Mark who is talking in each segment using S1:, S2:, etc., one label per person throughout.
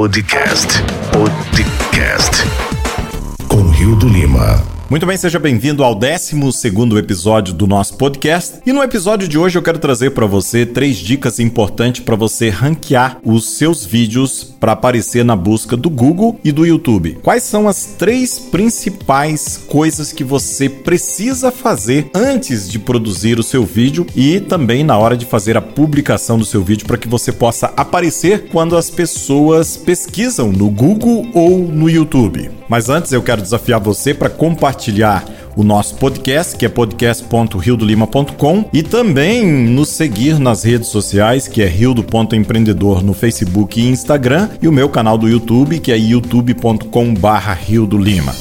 S1: Podcast. Podcast. Com Rio do Lima.
S2: Muito bem, seja bem-vindo ao 12 episódio do nosso podcast. E no episódio de hoje eu quero trazer para você três dicas importantes para você ranquear os seus vídeos para aparecer na busca do Google e do YouTube. Quais são as três principais coisas que você precisa fazer antes de produzir o seu vídeo e também na hora de fazer a publicação do seu vídeo para que você possa aparecer quando as pessoas pesquisam no Google ou no YouTube? Mas antes eu quero desafiar você para compartilhar o nosso podcast, que é podcast.riodolima.com e também nos seguir nas redes sociais, que é rio.empreendedor no Facebook e Instagram, e o meu canal do YouTube, que é youtube.com/rio do Lima.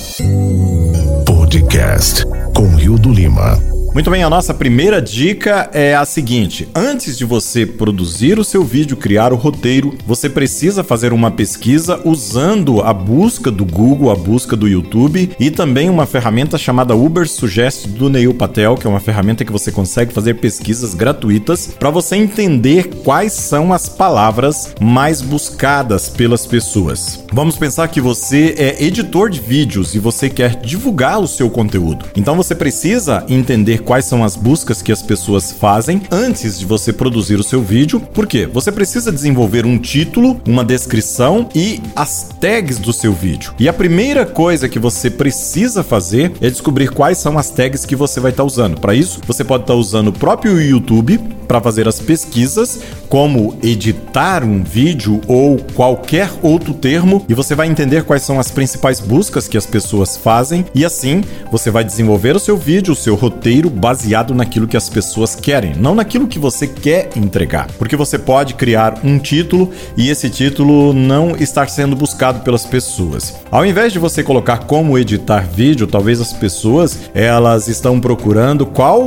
S1: Podcast com Rio do Lima.
S2: Muito bem, a nossa primeira dica é a seguinte: antes de você produzir o seu vídeo, criar o roteiro, você precisa fazer uma pesquisa usando a busca do Google, a busca do YouTube e também uma ferramenta chamada Uber Suggest do Neil Patel, que é uma ferramenta que você consegue fazer pesquisas gratuitas para você entender quais são as palavras mais buscadas pelas pessoas. Vamos pensar que você é editor de vídeos e você quer divulgar o seu conteúdo. Então você precisa entender quais são as buscas que as pessoas fazem antes de você produzir o seu vídeo. Por quê? Você precisa desenvolver um título, uma descrição e as tags do seu vídeo. E a primeira coisa que você precisa fazer é descobrir quais são as tags que você vai estar tá usando. Para isso, você pode estar tá usando o próprio YouTube para fazer as pesquisas, como editar um vídeo ou qualquer outro termo, e você vai entender quais são as principais buscas que as pessoas fazem, e assim você vai desenvolver o seu vídeo, o seu roteiro baseado naquilo que as pessoas querem, não naquilo que você quer entregar. Porque você pode criar um título e esse título não estar sendo buscado pelas pessoas. Ao invés de você colocar como editar vídeo, talvez as pessoas elas estão procurando qual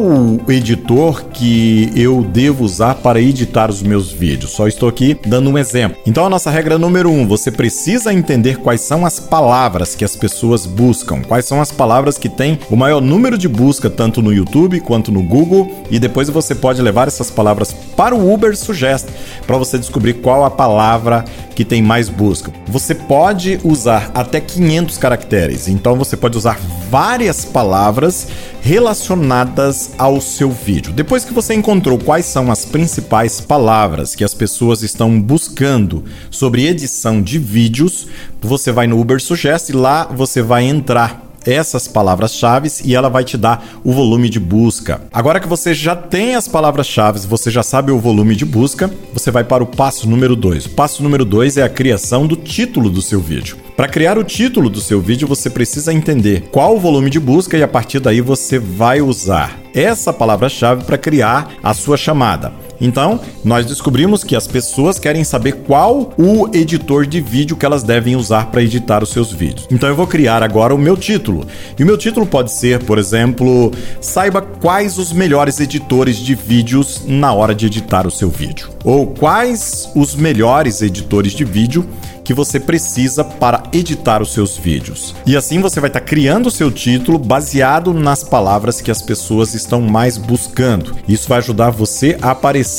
S2: editor que eu devo usar para editar os meus vídeos. Só estou aqui dando um exemplo. Então a nossa regra número um, você precisa entender quais são as palavras que as pessoas buscam, quais são as palavras que têm o maior número de busca tanto no YouTube quanto no Google e depois você pode levar essas palavras para o Uber Suggest para você descobrir qual a palavra que tem mais busca. Você pode usar até 500 caracteres, então você pode usar várias palavras relacionadas ao seu vídeo. Depois que você encontrou quais são as principais palavras que as pessoas estão buscando sobre edição de vídeos, você vai no Uber Suggest e lá você vai entrar essas palavras-chave e ela vai te dar o volume de busca. Agora que você já tem as palavras-chave, você já sabe o volume de busca, você vai para o passo número 2. O passo número 2 é a criação do título do seu vídeo. Para criar o título do seu vídeo, você precisa entender qual o volume de busca e a partir daí você vai usar essa palavra-chave para criar a sua chamada. Então, nós descobrimos que as pessoas querem saber qual o editor de vídeo que elas devem usar para editar os seus vídeos. Então, eu vou criar agora o meu título. E o meu título pode ser, por exemplo, saiba quais os melhores editores de vídeos na hora de editar o seu vídeo. Ou quais os melhores editores de vídeo que você precisa para editar os seus vídeos. E assim você vai estar tá criando o seu título baseado nas palavras que as pessoas estão mais buscando. Isso vai ajudar você a aparecer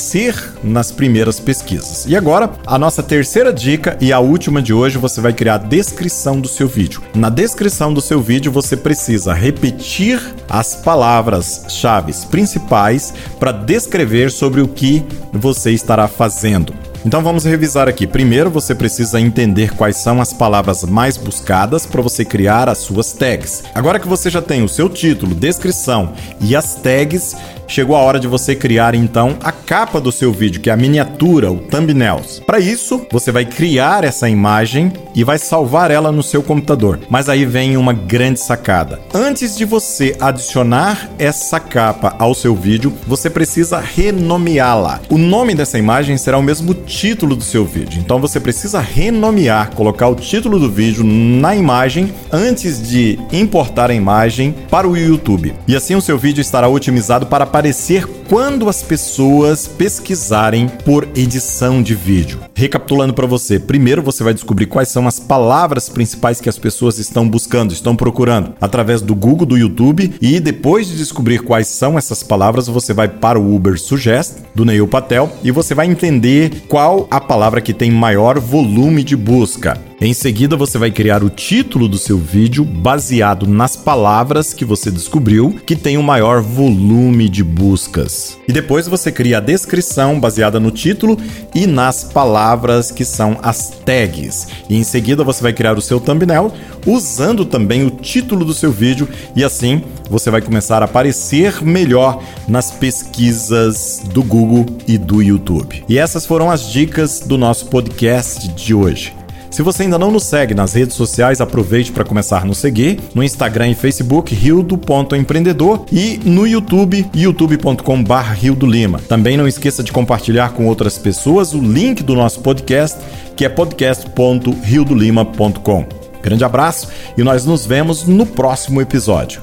S2: nas primeiras pesquisas. E agora, a nossa terceira dica e a última de hoje, você vai criar a descrição do seu vídeo. Na descrição do seu vídeo, você precisa repetir as palavras-chave principais para descrever sobre o que você estará fazendo. Então vamos revisar aqui. Primeiro, você precisa entender quais são as palavras mais buscadas para você criar as suas tags. Agora que você já tem o seu título, descrição e as tags, chegou a hora de você criar então a capa do seu vídeo, que é a miniatura, o thumbnails. Para isso, você vai criar essa imagem e vai salvar ela no seu computador. Mas aí vem uma grande sacada. Antes de você adicionar essa capa ao seu vídeo, você precisa renomeá-la. O nome dessa imagem será o mesmo título do seu vídeo. Então você precisa renomear, colocar o título do vídeo na imagem antes de importar a imagem para o YouTube. E assim o seu vídeo estará otimizado para aparecer quando as pessoas pesquisarem por edição de vídeo. Recapitulando para você, primeiro você vai descobrir quais são as palavras principais que as pessoas estão buscando, estão procurando, através do Google, do YouTube, e depois de descobrir quais são essas palavras, você vai para o Uber Suggest do Neil Patel e você vai entender qual a palavra que tem maior volume de busca. Em seguida, você vai criar o título do seu vídeo baseado nas palavras que você descobriu que tem o maior volume de buscas. E depois você cria a descrição baseada no título e nas palavras que são as tags. E em seguida você vai criar o seu thumbnail usando também o título do seu vídeo e assim você vai começar a aparecer melhor nas pesquisas do Google e do YouTube. E essas foram as dicas do nosso podcast de hoje. Se você ainda não nos segue nas redes sociais, aproveite para começar a nos seguir no Instagram e Facebook rildo.empreendedor e no YouTube youtube.com/rildo Lima. Também não esqueça de compartilhar com outras pessoas o link do nosso podcast, que é podcast.rildolima.com. Grande abraço e nós nos vemos no próximo episódio.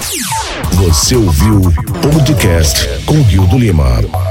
S1: Você ouviu o podcast com Rio do Lima.